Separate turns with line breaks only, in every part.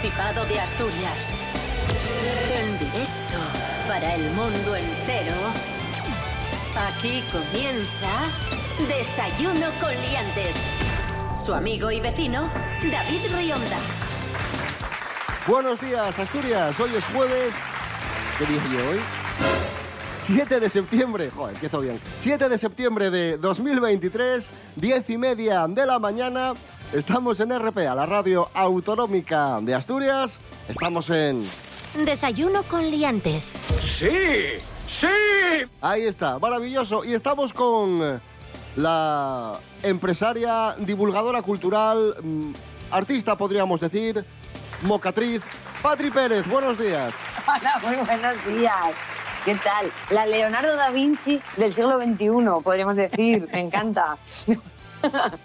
Principado de Asturias. En directo para el mundo entero. Aquí comienza Desayuno con Liantes. Su amigo y vecino, David Rionda.
Buenos días, Asturias. Hoy es jueves. ¿Qué dije yo hoy? 7 de septiembre, joder, empiezo bien. 7 de septiembre de 2023, 10 y media de la mañana. Estamos en RPA, la radio autonómica de Asturias. Estamos en.
Desayuno con liantes.
¡Sí! ¡Sí!
Ahí está, maravilloso. Y estamos con la empresaria, divulgadora cultural, mm, artista, podríamos decir, mocatriz, Patri Pérez. Buenos días.
Hola, muy buenos días. ¿Qué tal? La Leonardo da Vinci del siglo XXI, podríamos decir. Me encanta.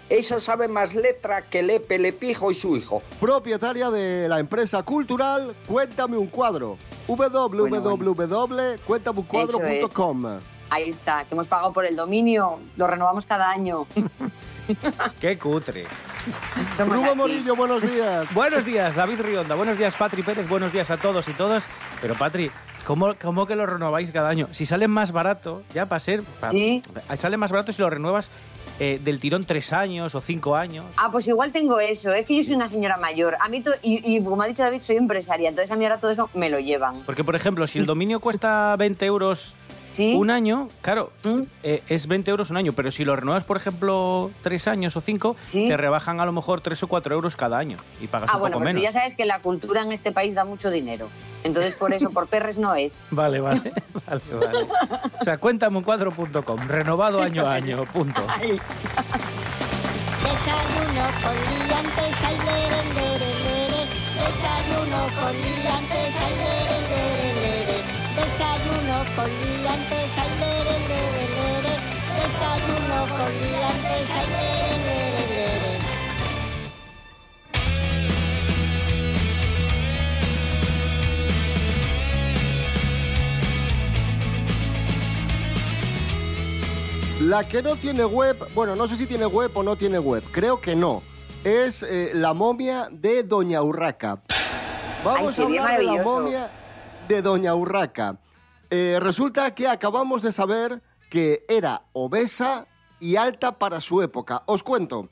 Esa sabe más letra que Lepe, Lepijo y su hijo.
Propietaria de la empresa cultural Cuéntame un cuadro. www.cuéntameuncuadro.com.
Ahí está, que hemos pagado por el dominio. Lo renovamos cada año.
¡Qué cutre!
Rubo. Morillo, buenos días.
Buenos días, David Rionda. Buenos días, Patri Pérez. Buenos días a todos y todas. Pero, Patri, ¿cómo, cómo que lo renováis cada año? Si sale más barato, ya para ser... pa-
Sí.
Sale más barato si lo renuevas eh, del tirón tres años o cinco años.
Ah, pues igual tengo eso. Es que yo soy una señora mayor. A mí, y, y como ha dicho David, soy empresaria. Entonces a mí ahora todo eso me lo llevan.
Porque, por ejemplo, si el dominio cuesta 20 euros
¿Sí?
un año, claro,
¿Mm?
eh, es 20 euros un año. Pero si lo renuevas, por ejemplo, tres años o cinco,
Sí.
te rebajan a lo mejor tres o cuatro euros cada año y pagas
Ah,
un
bueno,
poco menos.
ya sabes que la cultura en este país da mucho dinero. Entonces por eso, por perres no es.
Vale, vale, vale, vale. O sea, cuéntame un cuadro.com, renovado año a año, punto.
Ay.
Desayuno con liantes, ay, lere, lere, lere. Desayuno con liantes, ay, lere, lere, lere. Desayuno con liantes, ay, lere, lere, lere. Desayuno con liantes, ay, lere,
La que no tiene web, bueno, no sé si tiene web o no tiene web, creo que no. Es eh, la momia de Doña Urraca. Vamos
Ay,
a hablar de la momia de Doña Urraca. Eh, resulta que acabamos de saber que era obesa y alta para su época. Os cuento.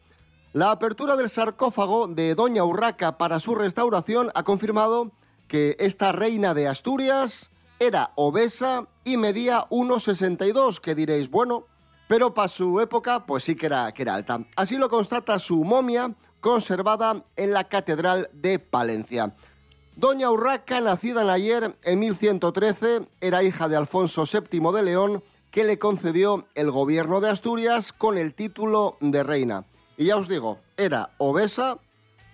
La apertura del sarcófago de Doña Urraca para su restauración ha confirmado que esta reina de Asturias era obesa y medía 1,62, que diréis, bueno, pero para su época pues sí que era, que era alta. Así lo constata su momia conservada en la Catedral de Palencia. Doña Urraca, nacida en ayer en 1113, era hija de Alfonso VII de León, que le concedió el gobierno de Asturias con el título de reina. Y ya os digo, era obesa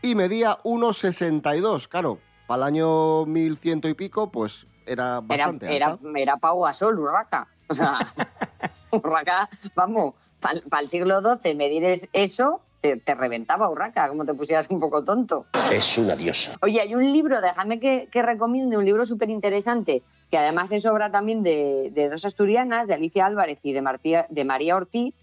y medía 1,62. Claro, para el año 1100 y pico, pues era
Era,
bastante
era,
alta.
era Pau Gasol, Urraca. O sea, Urraca, vamos, para el siglo XII medir es- eso, te, te reventaba Urraca, como te pusieras un poco tonto.
Es una diosa.
Oye, hay un libro, déjame que, que recomiende, un libro súper interesante, que además es obra también de, de dos asturianas, de Alicia Álvarez y de, Martía- de María Ortiz,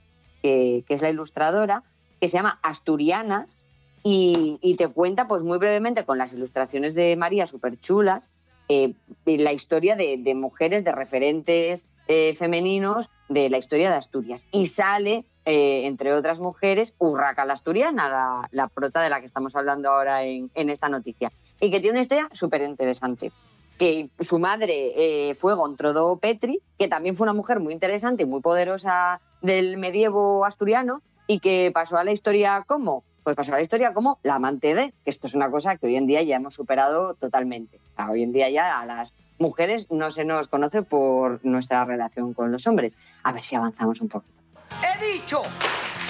que, que es la ilustradora, que se llama Asturianas, y, y te cuenta pues muy brevemente con las ilustraciones de María súper chulas, eh, la historia de, mujeres, de referentes eh, femeninos de la historia de Asturias. Y sale, eh, entre otras mujeres, Urraca la Asturiana, la, prota de la que estamos hablando ahora en, esta noticia. Y que tiene una historia súper interesante. Que su madre fue Gontrodó Petri, que también fue una mujer muy interesante y muy poderosa del medievo asturiano, y que pasó a la historia como pues pasó a la historia como la amante de, que esto es una cosa que hoy en día ya hemos superado totalmente. O sea, hoy en día ya a las mujeres no se nos conoce por nuestra relación con los hombres. A ver si avanzamos un poquito.
He dicho,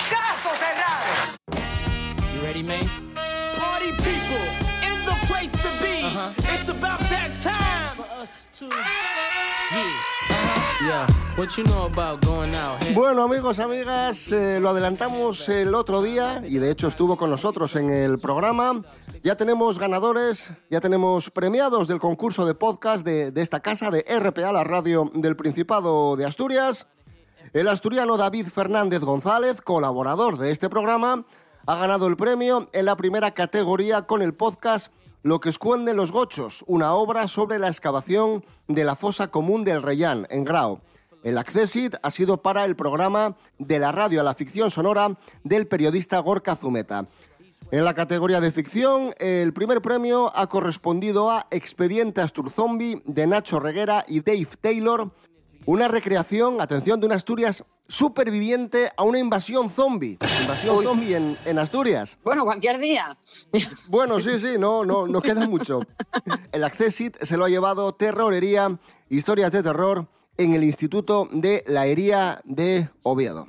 caso cerrado.
You ready, Mace? Party people in the place to be. It's about that time for us to. Yeah. Yeah. What you
Bueno, amigos, amigas, eh, lo adelantamos el otro día y de hecho estuvo con nosotros en el programa. Ya tenemos ganadores, ya tenemos premiados del concurso de podcast de, de esta casa, de RPA, la radio del Principado de Asturias. El asturiano David Fernández González, colaborador de este programa, ha ganado el premio en la primera categoría con el podcast Lo que esconden los gochos, una obra sobre la excavación de la fosa común del Reyán, en Grau. El Accessit ha sido para el programa de la radio a la ficción sonora del periodista Gorka Zumeta. En la categoría de ficción, el primer premio ha correspondido a Expediente Astur Zombie de Nacho Reguera y Dave Taylor, una recreación, atención, de una Asturias superviviente a una invasión zombie. Invasión
Uy.
zombie en, en Asturias.
Bueno, cualquier día.
Bueno, sí, sí, no, no, no queda mucho. El Accessit se lo ha llevado Terrorería, historias de terror, en el Instituto de la Hería de Oviedo.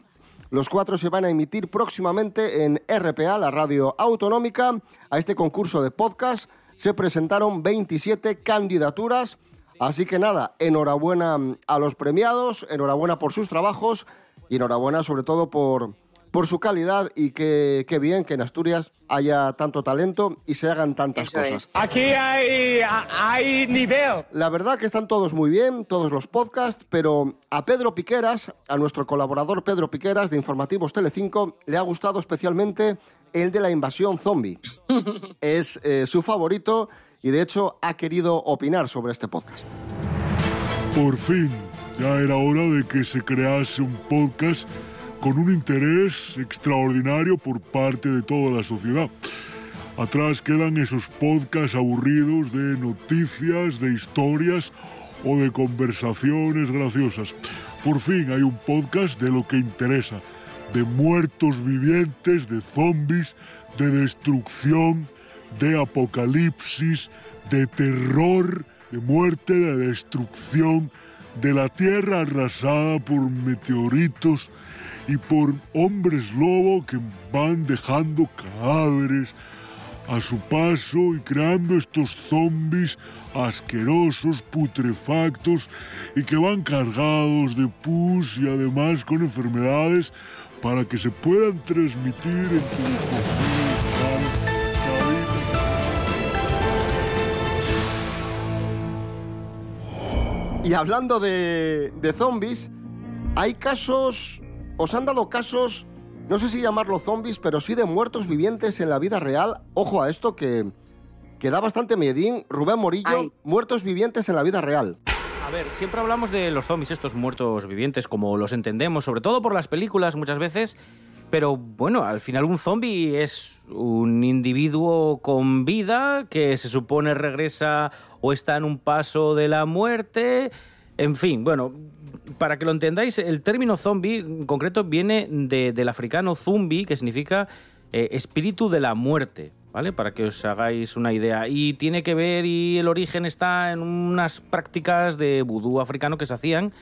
Los cuatro se van a emitir próximamente en RPA, la radio autonómica. A este concurso de podcast se presentaron 27 candidaturas. Así que nada, enhorabuena a los premiados, enhorabuena por sus trabajos y enhorabuena sobre todo por, por su calidad y qué qué bien que en Asturias haya tanto talento y se hagan tantas
Eso
cosas.
es.
Aquí hay, hay nivel.
La verdad que están todos muy bien, todos los podcasts, pero a Pedro Piqueras, a nuestro colaborador Pedro Piqueras de Informativos Telecinco, le ha gustado especialmente el de la invasión zombie. es eh, su favorito y de hecho ha querido opinar sobre este podcast.
Por fin, ya era hora de que se crease un podcast con un interés extraordinario por parte de toda la sociedad. Atrás quedan esos podcasts aburridos de noticias, de historias o de conversaciones graciosas. Por fin hay un podcast de lo que interesa, de muertos vivientes, de zombies, de destrucción, de apocalipsis, de terror, de muerte, de destrucción, de la tierra arrasada por meteoritos y por hombres lobo que van dejando cadáveres a su paso y creando estos zombies asquerosos, putrefactos y que van cargados de pus y además con enfermedades para que se puedan transmitir entre los
Y hablando de, de zombies, hay casos, os han dado casos, no sé si llamarlo zombies, pero sí de muertos vivientes en la vida real. Ojo a esto que, que da bastante miedín. Rubén Morillo,
Ay.
muertos vivientes en la vida real.
A ver, siempre hablamos de los zombies, estos muertos vivientes, como los entendemos, sobre todo por las películas muchas veces. Pero bueno, al final un zombie es un individuo con vida que se supone regresa o está en un paso de la muerte. En fin, bueno, para que lo entendáis, el término zombie en concreto viene de- del africano zumbi, que significa eh, espíritu de la muerte, ¿vale? Para que os hagáis una idea. Y tiene que ver, y el origen está en unas prácticas de vudú africano que se hacían.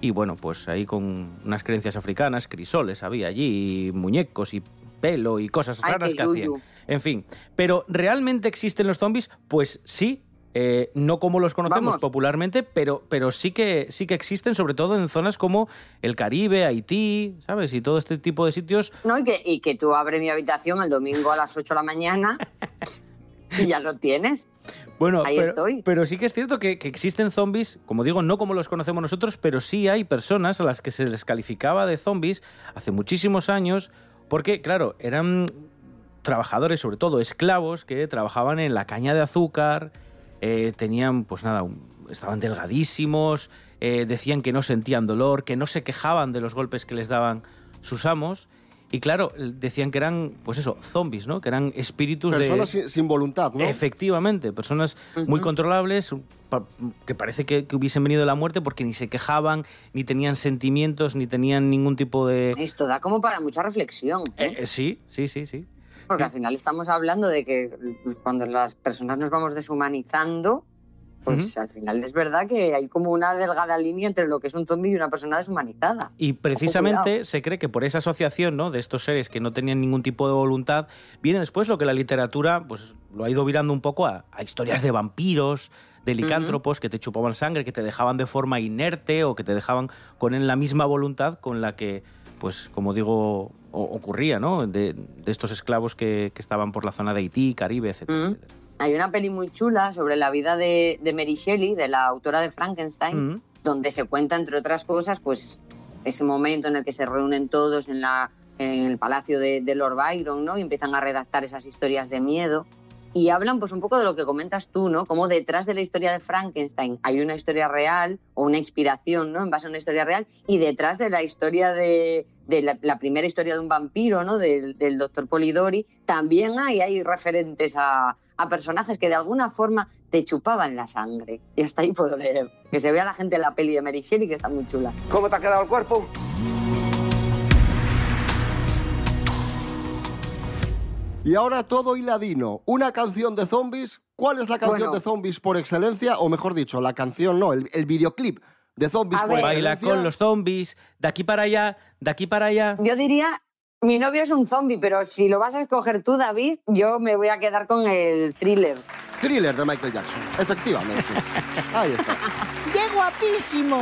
Y bueno, pues ahí con unas creencias africanas, crisoles había allí, y muñecos y pelo y cosas
Ay,
raras que hacían. En fin, pero ¿realmente existen los zombies? Pues sí. eh, no como los conocemos
Vamos.
popularmente, pero, pero sí, que, sí que existen, sobre todo en zonas como el Caribe, Haití, ¿sabes? Y todo este tipo de sitios
No, y que, y que tú abres mi habitación el domingo a las 8 de la mañana y ya lo tienes.
Bueno,
Ahí
pero,
estoy.
pero sí que es cierto que, que existen zombies, como digo, no como los conocemos nosotros, pero sí hay personas a las que se les calificaba de zombies hace muchísimos años, porque, claro, eran trabajadores, sobre todo esclavos, que trabajaban en la caña de azúcar, eh, tenían, pues nada, estaban delgadísimos, eh, decían que no sentían dolor, que no se quejaban de los golpes que les daban sus amos. Y claro, decían que eran, pues eso, zombies, ¿no? Que eran espíritus de...
Personas sin, voluntad, ¿no?
Efectivamente, personas muy controlables que parece que, que hubiesen venido de la muerte porque ni se quejaban, ni tenían sentimientos, ni tenían ningún tipo de...
Esto da como para mucha reflexión. ¿eh?
Eh, eh, sí, sí, sí, sí.
Porque al final estamos hablando de que cuando las personas nos vamos deshumanizando, pues al final es verdad que hay como una delgada línea entre lo que es un zombie y una persona deshumanizada.
Y precisamente se cree que por esa asociación ¿no? de estos seres que no tenían ningún tipo de voluntad, viene después lo que la literatura pues, lo ha ido virando un poco a, a historias de vampiros, de licántropos que te chupaban sangre, que te dejaban de forma inerte o que te dejaban con la misma voluntad con la que, pues como digo, ocurría, ¿no? De, de estos esclavos que, que estaban por la zona de Haití, Caribe, etc.
Hay una peli muy chula sobre la vida de, de Mary Shelley, de la autora de Frankenstein,
Mm.
donde se cuenta, entre otras cosas, pues ese momento en el que se reúnen todos en la en el palacio de, de Lord Byron, ¿no? Y empiezan a redactar esas historias de miedo. Y hablan pues un poco de lo que comentas tú, ¿no? Como detrás de la historia de Frankenstein hay una historia real o una inspiración, ¿no? En base a una historia real. Y detrás de la historia de, de la, la primera historia de un vampiro, ¿no? Del, del doctor Polidori, también hay, hay referentes a, a personajes que de alguna forma te chupaban la sangre. Y hasta ahí puedo leer. Que se vea la gente en la peli de Mary Shelley, que está muy chula.
¿Cómo te ha quedado el cuerpo?
Y ahora todo hiladino. Una canción de zombies. ¿Cuál es la canción
Bueno.
de zombies por excelencia? O mejor dicho, la canción no, el, el videoclip de zombies
A
por
ver.
Baila con los zombies, de aquí para allá, de aquí para allá.
Yo diría, mi novio es un zombie, pero si lo vas a escoger tú, David, yo me voy a quedar con el thriller.
Thriller de Michael Jackson. Efectivamente. Ahí está.
¡Qué guapísimo!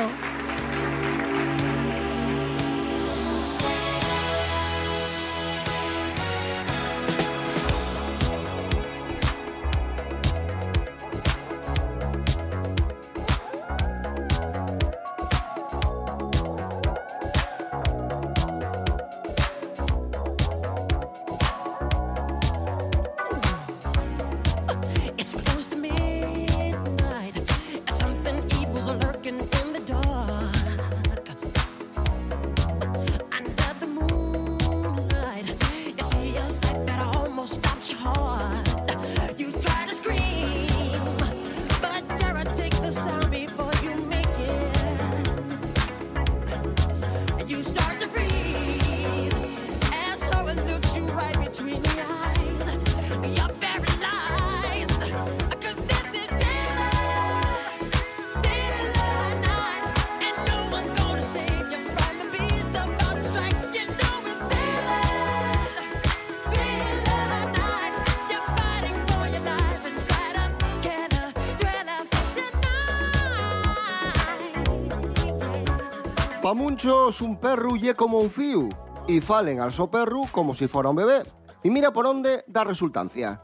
Pa muchos un perru ye como un fiu y falen al so perru como si fuera un bebé. Y mira por dónde da resultancia.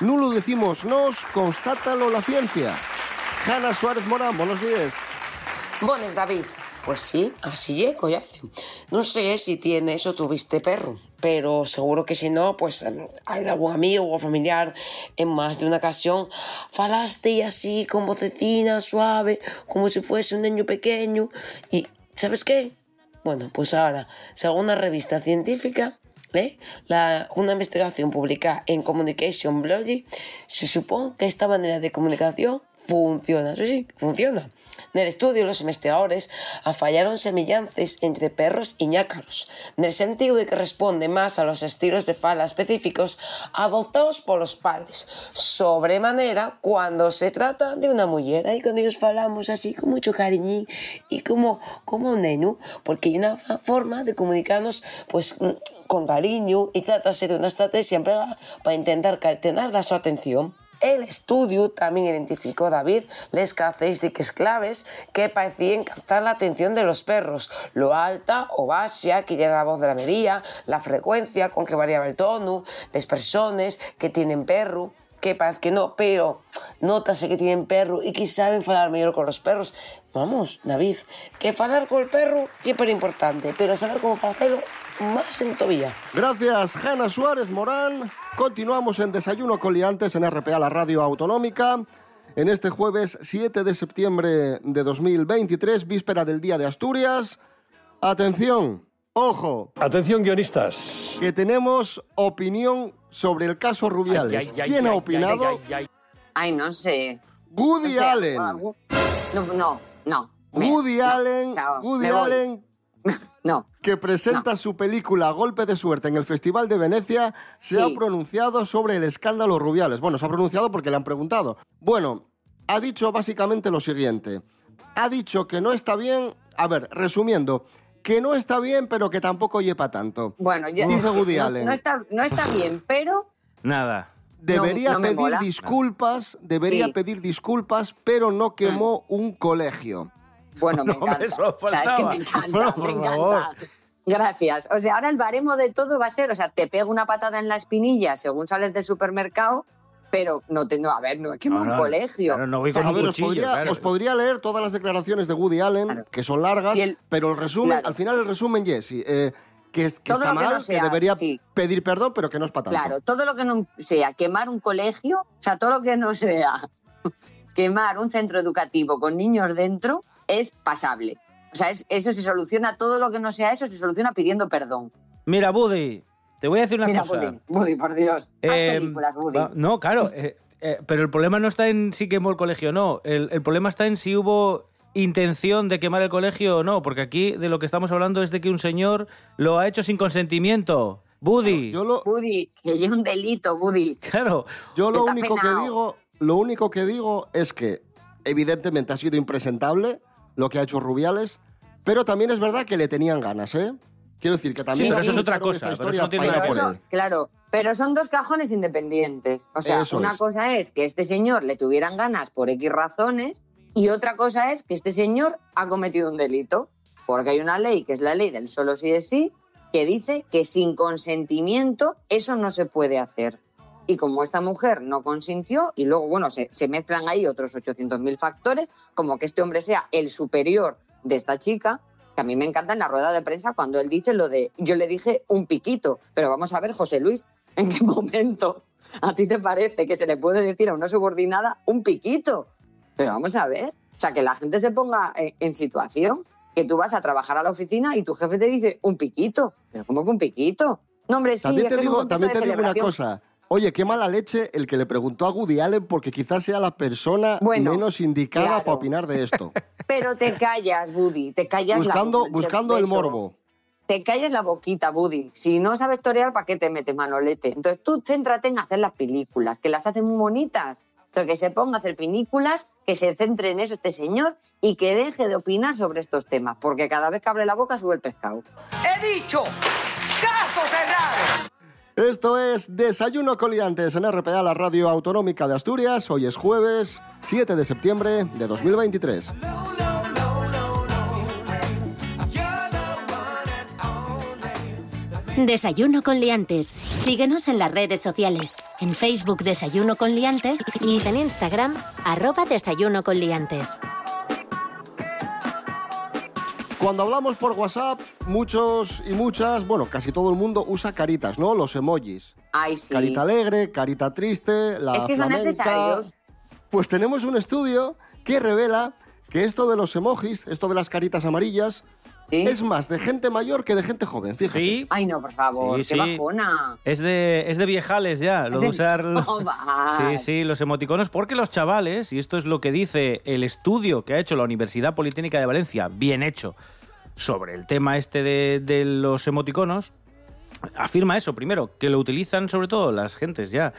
No lo decimos nos, constátalo la ciencia. Hanna Suárez Morán, buenos días.
Buenas, David. Pues sí, así es, collazo. No sé si tienes o tuviste perro, pero seguro que si no, pues em, hay algún amigo o familiar en más de una ocasión falaste y así con vocecina suave, como si fuese un niño pequeño. Y, ¿sabes qué? Bueno, pues ahora, según una revista científica, ¿eh? La, una investigación publicada en Communication Biology, se supone que esta manera de comunicación funciona. Sí, sí, funciona. En el estudio, los investigadores afallaron semellanzas entre perros y ñácaros, en el sentido de que responde más a los estilos de fala específicos adoptados por los padres, sobremanera cuando se trata de una mujer. Ahí cuando ellos falamos así con mucho cariño y como, como un neno, porque hay una forma de comunicarnos pues con cariño y tratarse de una estrategia para intentar captar su atención. El estudio también identificó, David, las características claves que parecían captar la atención de los perros. Lo alta o que era la voz de la medía, la frecuencia con que variaba el tono, las personas que tienen perro, que parece que no, pero notase que tienen perro y que saben falar mejor con los perros. Vamos, David, que falar con el perro es súper importante, pero saber cómo hacerlo más en todavía.
Gracias, Hanna Suárez Morán. Continuamos en Desayuno con Liantes en RPA, la radio autonómica. En este jueves 7 de septiembre de 2023, víspera del Día de Asturias. Atención, ojo.
Atención, guionistas.
Que tenemos opinión sobre el caso Rubiales.
Ay, ay, ay,
¿Quién ha
ay,
opinado?
ay, ay, Ay, no sé.
Woody Allen.
No, no, no.
Woody
no,
Allen,
no,
Woody
me voy.
Allen,
No.
que presenta su película Golpe de Suerte en el Festival de Venecia, se
Sí.
ha pronunciado sobre el escándalo Rubiales. Bueno, se ha pronunciado porque le han preguntado. Bueno, ha dicho básicamente lo siguiente. Ha dicho que no está bien, a ver, resumiendo, que no está bien, pero que tampoco lleva tanto.
Bueno, ya,
Dice Woody
no,
Allen.
no está, no está bien, pero
Nada.
Debería
no
pedir disculpas, debería
Sí.
pedir disculpas, pero no quemó un colegio.
Bueno, me
No,
encanta.
eso
o sea, es que me encanta,
Bueno,
me encanta.
favor.
Gracias. O sea, ahora el baremo de todo va a ser, o sea, te pego una patada en la espinilla según sales del supermercado, pero no te, no, a ver, no es que
No,
un
no,
colegio.
claro, no voy
O sea,
con
A
un
ver, os podría,
claro.
os podría leer todas las declaraciones de Woody Allen, que son largas,
el-
pero el resumen,
Claro.
al final el resumen, Jesse, eh, que, es, que
Todo
está
lo que
mal,
no sea,
debería
sí.
pedir perdón, pero que no es para tanto.
Claro, todo lo que no sea quemar un colegio, o sea, todo lo que no sea quemar un centro educativo con niños dentro es pasable. O sea, es- eso se soluciona, todo lo que no sea eso se soluciona pidiendo perdón.
Mira, Buddy, te voy a decir una
Mira,
cosa.
Buddy, Buddy, por Dios. Haz
Eh,
películas, Buddy.
no, claro. eh, eh, pero el problema no está en si quemó el colegio o no. El, el problema está en si hubo intención de quemar el colegio o no. Porque aquí de lo que estamos hablando es de que un señor lo ha hecho sin consentimiento. Buddy.
Yo lo,
Buddy, que hay un delito, Buddy.
Claro.
yo lo único que digo, lo único que digo es que evidentemente ha sido impresentable lo que ha hecho Rubiales, pero también es verdad que le tenían ganas, ¿eh? Quiero decir que también
Sí, pero eso es otra cosa, pero eso no tiene nada
por él.
claro, pero son dos cajones independientes. O sea,
Eso
una
es.
cosa es que este señor le tuvieran ganas por X razones y otra cosa es que este señor ha cometido un delito. Porque hay una ley, que es la ley del solo sí es sí, que dice que sin consentimiento eso no se puede hacer. Y como esta mujer no consintió, y luego, bueno, se, se mezclan ahí otros 800.000 factores, como que este hombre sea el superior de esta chica, que a mí me encanta en la rueda de prensa cuando él dice lo de, yo le dije un piquito, pero vamos a ver, José Luis, ¿en qué momento a ti te parece que se le puede decir a una subordinada un piquito? Pero vamos a ver, o sea, que la gente se ponga en, en situación, que tú vas a trabajar a la oficina y tu jefe te dice un piquito, pero ¿cómo que un piquito? No, hombre, sí,
También
es
te
que es un
digo, también te digo una cosa. Oye, qué mala leche el que le preguntó a Woody Allen porque quizás sea la persona
Bueno,
menos indicada
claro.
para opinar de esto.
Pero te callas, Buddy, te callas la
buscando
boca,
buscando el morbo.
Te callas la boquita, Buddy. Si no sabes torear, ¿para qué te metes manolete? Entonces tú céntrate en hacer las películas, que las hacen muy bonitas. Entonces que se ponga a hacer películas, que se centre en eso este señor y que deje de opinar sobre estos temas, porque cada vez que abre la boca sube el pescado.
He dicho.
Esto es Desayuno Coliantes en RPA, la radio autonómica de Asturias. Hoy es jueves 7 de septiembre de 2023.
Desayuno con liantes. Síguenos en las redes sociales. En Facebook Desayuno con liantes y en Instagram arroba Desayuno con liantes.
Cuando hablamos por WhatsApp, muchos y muchas, bueno, casi todo el mundo usa caritas, ¿no? Los emojis.
Ay, sí.
Carita alegre, carita triste, la
Es que son necesarios.
Pues tenemos un estudio que revela que esto de los emojis, esto de las caritas amarillas, es más de gente mayor que de gente joven, fíjate.
Sí.
Ay, no, por favor,
Sí,
qué
sí.
bajona.
Es de, es de viejales ya, lo
Es
de usar...
Va.
Sí, sí, los emoticonos, porque los chavales, y esto es lo que dice el estudio que ha hecho la Universidad Politécnica de Valencia, bien hecho, sobre el tema este de, de los emoticonos, afirma eso, primero, que lo utilizan sobre todo las gentes ya,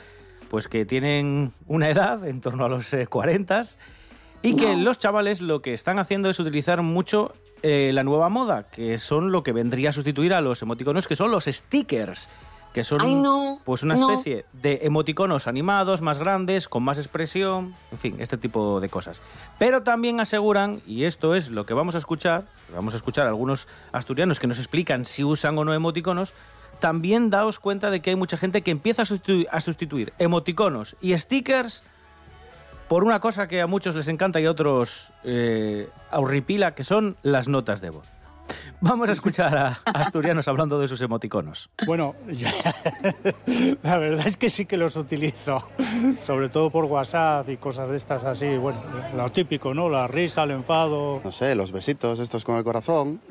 pues que tienen una edad, en torno a los eh, 40, y que los chavales lo que están haciendo es utilizar mucho eh, la nueva moda, que son lo que vendría a sustituir a los emoticonos, que son los stickers, que son
Ay, no,
pues una
no.
especie de emoticonos animados, más grandes, con más expresión, en fin, este tipo de cosas. Pero también aseguran, y esto es lo que vamos a escuchar, vamos a escuchar a algunos asturianos que nos explican si usan o no emoticonos, también daos cuenta de que hay mucha gente que empieza a sustituir emoticonos y stickers por una cosa que a muchos les encanta y a otros eh, horripila, que son las notas de voz. Vamos a escuchar a a asturianos hablando de sus emoticonos.
Bueno, yo- la verdad es que sí que los utilizo, sobre todo por WhatsApp y cosas de estas así, bueno, lo típico, ¿no? La risa, el enfado.
No sé, los besitos estos con el corazón,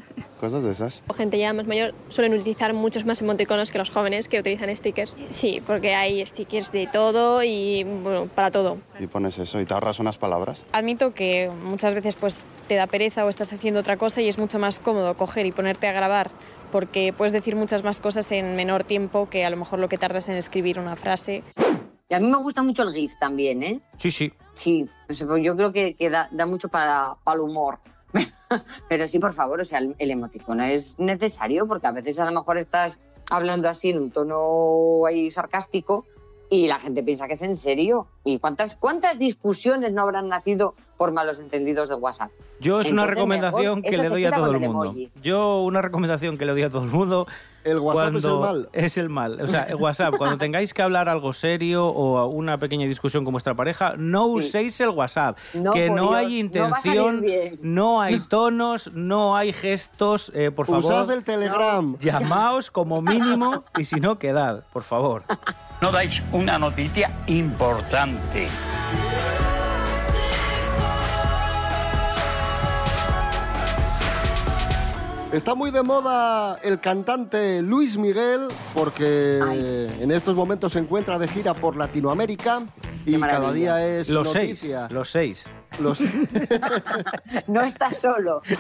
cosas de esas.
Gente ya más mayor suelen utilizar muchos más emoticonos que los jóvenes que utilizan stickers. Sí, porque hay stickers de todo y bueno, para todo.
Y pones eso y te ahorras unas palabras.
Admito que muchas veces pues te da pereza o estás haciendo otra cosa y es mucho más cómodo coger y ponerte a grabar porque puedes decir muchas más cosas en menor tiempo que a lo mejor lo que tardas en escribir una frase.
Y a mí me gusta mucho el GIF también, ¿eh?
Sí, sí.
Sí, sea, pues yo creo que, que da, da mucho para, para el humor. Pero sí, por favor, o sea, el, el emoticono es necesario porque a veces a lo mejor estás hablando así en un tono ahí sarcástico y la gente piensa que es en serio. ¿Y cuántas, cuántas discusiones no habrán nacido por malos entendidos de WhatsApp.
Yo es una recomendación
mejor,
que le doy a todo el mundo.
emoji.
Yo una recomendación que le doy a todo el mundo.
El WhatsApp es el mal.
Es el mal. O sea, el WhatsApp, cuando tengáis que hablar algo serio o una pequeña discusión con vuestra pareja, no
Sí.
uséis el WhatsApp.
No,
que no
Dios,
hay intención, no hay tonos, no hay gestos. eh, por favor,
Usad el Telegram.
llamaos como mínimo y si no, quedad, por favor.
No dais una noticia importante.
Está muy de moda el cantante Luis Miguel porque en estos momentos se encuentra de gira por Latinoamérica y cada día es
Los seis,
noticia.
los seis.
Los-
No estás solo.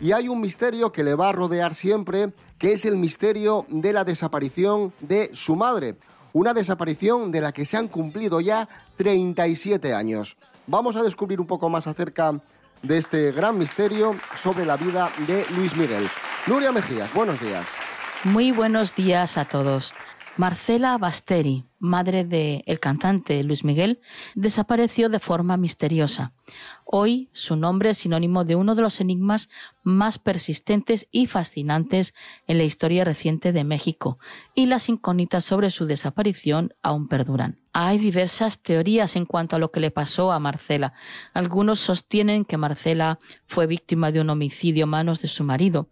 Y hay un misterio que le va a rodear siempre, que es el misterio de la desaparición de su madre. Una desaparición de la que se han cumplido ya 37 años. Vamos a descubrir un poco más acerca de este gran misterio sobre la vida de Luis Miguel. Nuria Mejías, buenos días.
Muy buenos días a todos. Marcela Basteri, madre del el cantante Luis Miguel, desapareció de forma misteriosa. Hoy su nombre es sinónimo de uno de los enigmas más persistentes y fascinantes en la historia reciente de México, y las incógnitas sobre su desaparición aún perduran. Hay diversas teorías en cuanto a lo que le pasó a Marcela. Algunos sostienen que Marcela fue víctima de un homicidio a manos de su marido.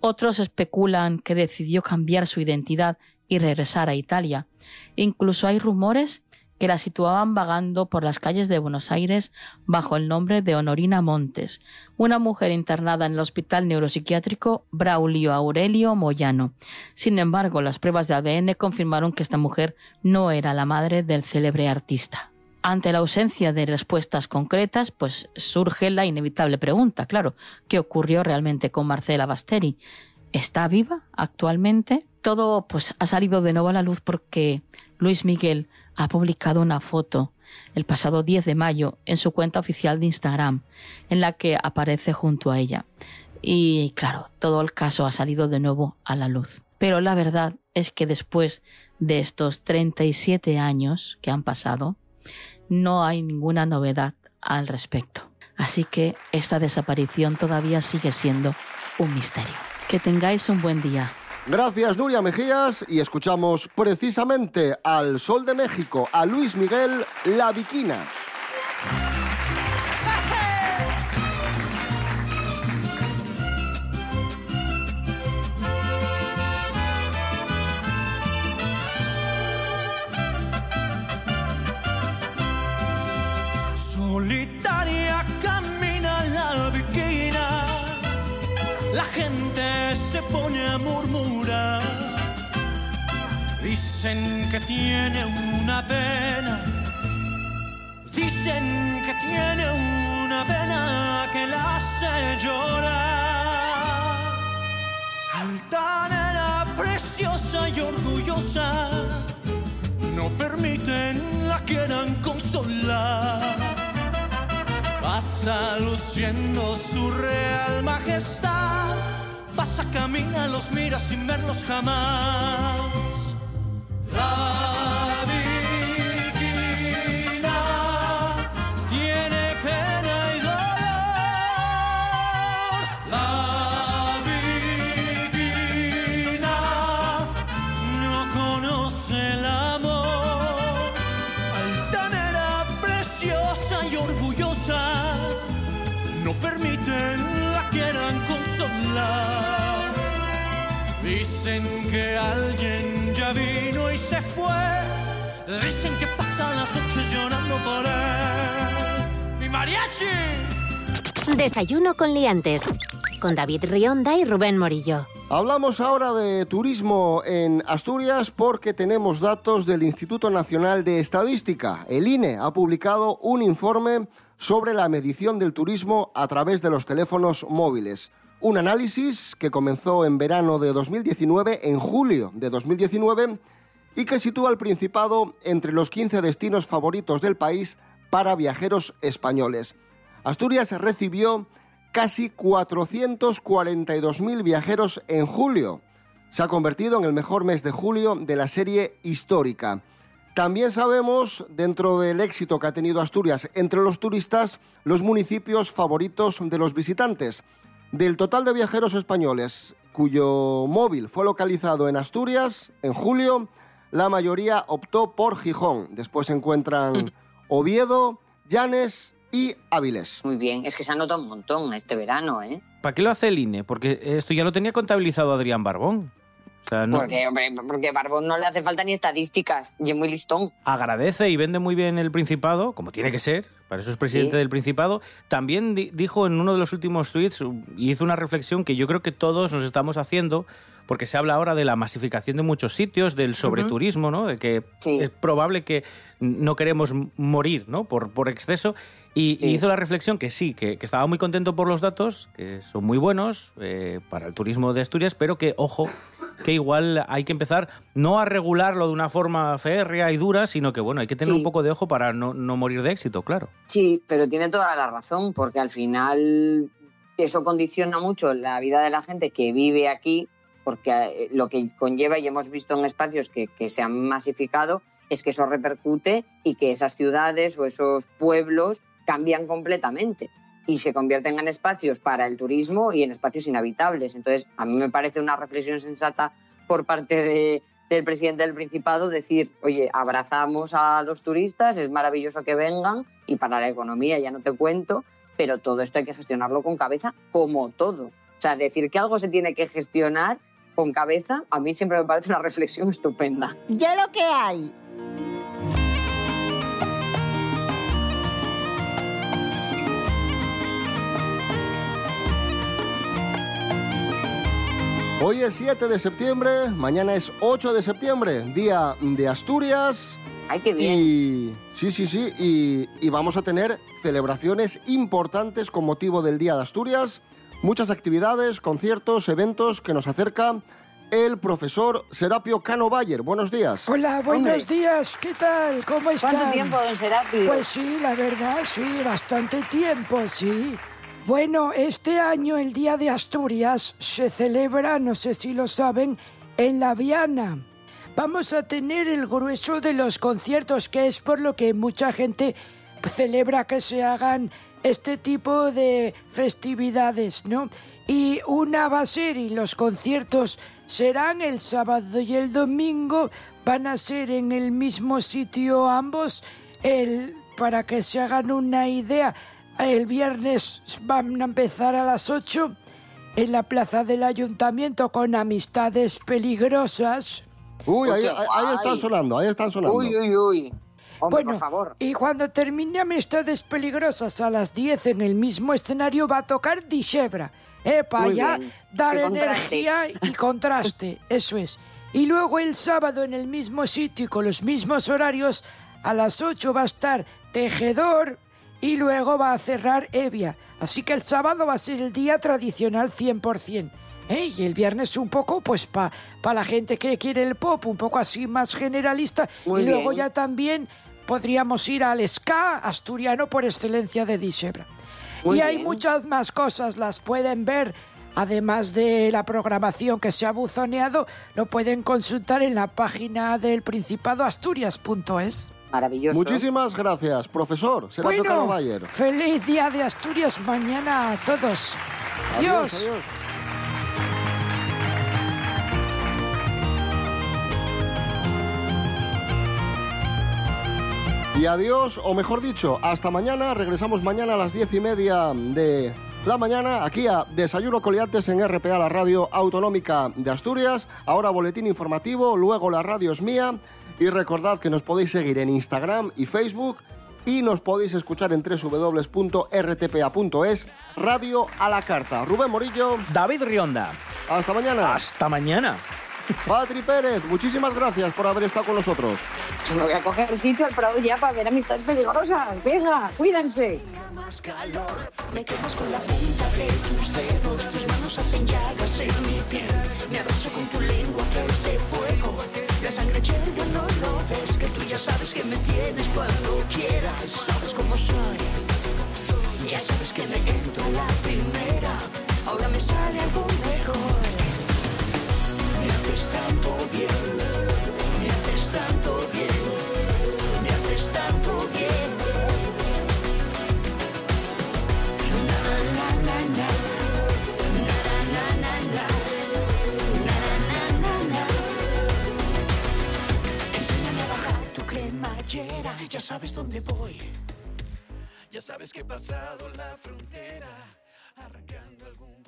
Otros especulan que decidió cambiar su identidad y regresar a Italia. Incluso hay rumores que la situaban vagando por las calles de Buenos Aires bajo el nombre de Honorina Montes, una mujer internada en el Hospital Neuropsiquiátrico Braulio Aurelio Moyano. Sin embargo, las pruebas de ADN confirmaron que esta mujer no era la madre del célebre artista. Ante la ausencia de respuestas concretas, pues surge la inevitable pregunta, claro, ¿qué ocurrió realmente con Marcela Basteri? ¿Está viva actualmente? Todo pues ha salido de nuevo a la luz porque Luis Miguel ha publicado una foto el pasado 10 de mayo en su cuenta oficial de Instagram, en la que aparece junto a ella. Y claro, todo el caso ha salido de nuevo a la luz. Pero la verdad es que después de estos 37 años que han pasado, no hay ninguna novedad al respecto. Así que esta desaparición todavía sigue siendo un misterio. Que tengáis un buen día.
Gracias Nuria Mejías y escuchamos precisamente al Sol de México, a Luis Miguel La Viquina.
Se pone a murmurar. Dicen que tiene una pena, dicen que tiene una pena que la hace llorar. Altanera preciosa y orgullosa, no permiten la quieran consolar. Pasa luciendo su real majestad, pasa, camina, los mira sin verlos jamás. Se fue. Dicen que pasan las noches llorando por él. ¡Mi mariachi!
Desayuno con liantes. Con David Rionda y Rubén Morillo.
Hablamos ahora de turismo en Asturias porque tenemos datos del Instituto Nacional de Estadística. El INE ha publicado un informe sobre la medición del turismo a través de los teléfonos móviles. Un análisis que comenzó en verano de 2019, en julio de 2019, y que sitúa al Principado entre los 15 destinos favoritos del país para viajeros españoles. Asturias recibió casi 442.000 viajeros en julio. Se ha convertido en el mejor mes de julio de la serie histórica. También sabemos, dentro del éxito que ha tenido Asturias entre los turistas, los municipios favoritos de los visitantes. Del total de viajeros españoles cuyo móvil fue localizado en Asturias en julio, la mayoría optó por Gijón. Después se encuentran Oviedo, Llanes y Áviles.
Muy bien, es que se ha notado un montón este verano, ¿eh?
¿Para qué lo hace el INE? Porque esto ya lo tenía contabilizado Adrián Barbón. O sea, no-
Porque, hombre, porque Barbón no le hace falta ni estadísticas y es muy listón.
agradece y vende muy bien el Principado, como tiene que ser, para eso es presidente
Sí.
del Principado. También di- dijo en uno de los últimos tweets y hizo una reflexión que yo creo que todos nos estamos haciendo, porque se habla ahora de la masificación de muchos sitios, del sobreturismo, ¿no? De que es probable que no queremos morir, ¿no? Por, por exceso. Y, y hizo la reflexión que sí, que, que estaba muy contento por los datos, que son muy buenos eh, para el turismo de Asturias, pero que, ojo, que igual hay que empezar no a regularlo de una forma férrea y dura, sino que, bueno, hay que tener
Sí.
un poco de ojo para no, no morir de éxito, claro.
Sí, pero tiene toda la razón, porque al final eso condiciona mucho la vida de la gente que vive aquí, porque eh, lo que conlleva, y hemos visto en espacios que, que se han masificado, es que eso repercute y que esas ciudades o esos pueblos cambian completamente y se convierten en espacios para el turismo y en espacios inhabitables. Entonces, a mí me parece una reflexión sensata por parte de- del presidente del Principado decir, oye, abrazamos a los turistas, es maravilloso que vengan y para la economía ya no te cuento, pero todo esto hay que gestionarlo con cabeza como todo. O sea, decir que algo se tiene que gestionar con cabeza, a mí siempre me parece una reflexión estupenda.
Ya lo que hay.
Hoy es 7 de septiembre, mañana es 8 de septiembre, día de Asturias.
¡Ay, qué bien!
Y, sí, sí, sí, y, y vamos a tener celebraciones importantes con motivo del Día de Asturias, muchas actividades, conciertos, eventos que nos acerca el profesor Serapio Cano Bayer. Buenos días.
Hola, buenos
Hombre.
días. ¿Qué tal? ¿Cómo están?
¿Cuánto tiempo, don Serapio?
Pues sí, la verdad, sí, bastante tiempo, sí. Bueno, este año el Día de Asturias se celebra, no sé si lo saben, en La Viana. Vamos a tener el grueso de los conciertos, que es por lo que mucha gente celebra que se hagan este tipo de festividades, ¿no? Y una va a ser, y los conciertos serán el sábado y el domingo, van a ser en el mismo sitio ambos, el, para que se hagan una idea, el viernes van a empezar a las 8 en la plaza del ayuntamiento con amistades peligrosas.
Uy, ahí, están sonando, ahí están sonando.
Uy, uy, uy. Hombre,
bueno,
por favor.
y cuando termine Amistades Peligrosas a las 10 en el mismo escenario va a tocar Dishebra. Eh, para
Muy
ya
bien.
dar energía y contraste, eso es. Y luego el sábado en el mismo sitio y con los mismos horarios, a las 8 va a estar Tejedor y luego va a cerrar Evia. Así que el sábado va a ser el día tradicional 100%. ¿eh? Y el viernes un poco, pues, para la gente que quiere el pop, un poco así más generalista.
Muy
y luego
bien.
ya también podríamos ir al ska asturiano por excelencia de Dishebra.
Muy
y hay
bien.
muchas más cosas, las pueden ver. Además de la programación que se ha buzoneado, lo pueden consultar en la página del Principado Asturias.es.
Maravilloso.
Muchísimas gracias, profesor Cano
Bueno,
Bayer.
feliz día de Asturias mañana a todos. Adiós.
adiós. Y adiós, o mejor dicho, hasta mañana. Regresamos mañana a las diez y media de la mañana aquí a Desayuno Coliantes en RPA, la radio autonómica de Asturias. Ahora boletín informativo, luego la radio es mía. Y recordad que nos podéis seguir en Instagram y Facebook y nos podéis escuchar en www.rtpa.es, radio a la carta. Rubén Morillo.
David Rionda.
Hasta mañana.
Hasta mañana.
Patri Pérez, muchísimas gracias por haber estado con nosotros.
Yo me voy a coger sitio al Prado ya para ver amistades peligrosas. Venga, cuídense.
más calor. Me quemas con la punta de tus dedos, tus manos hacen llagas en mi piel. Me abrazo con tu lengua que es de fuego. Sangre hierve, no lo ves, que tú ya sabes que me tienes cuando quieras. Sabes cómo soy, ya sabes que me entro a la primera. Ahora me sale algo mejor. Me haces tanto bien, me haces tanto
ya sabes dónde voy. Ya sabes que he pasado la frontera, arrancando algún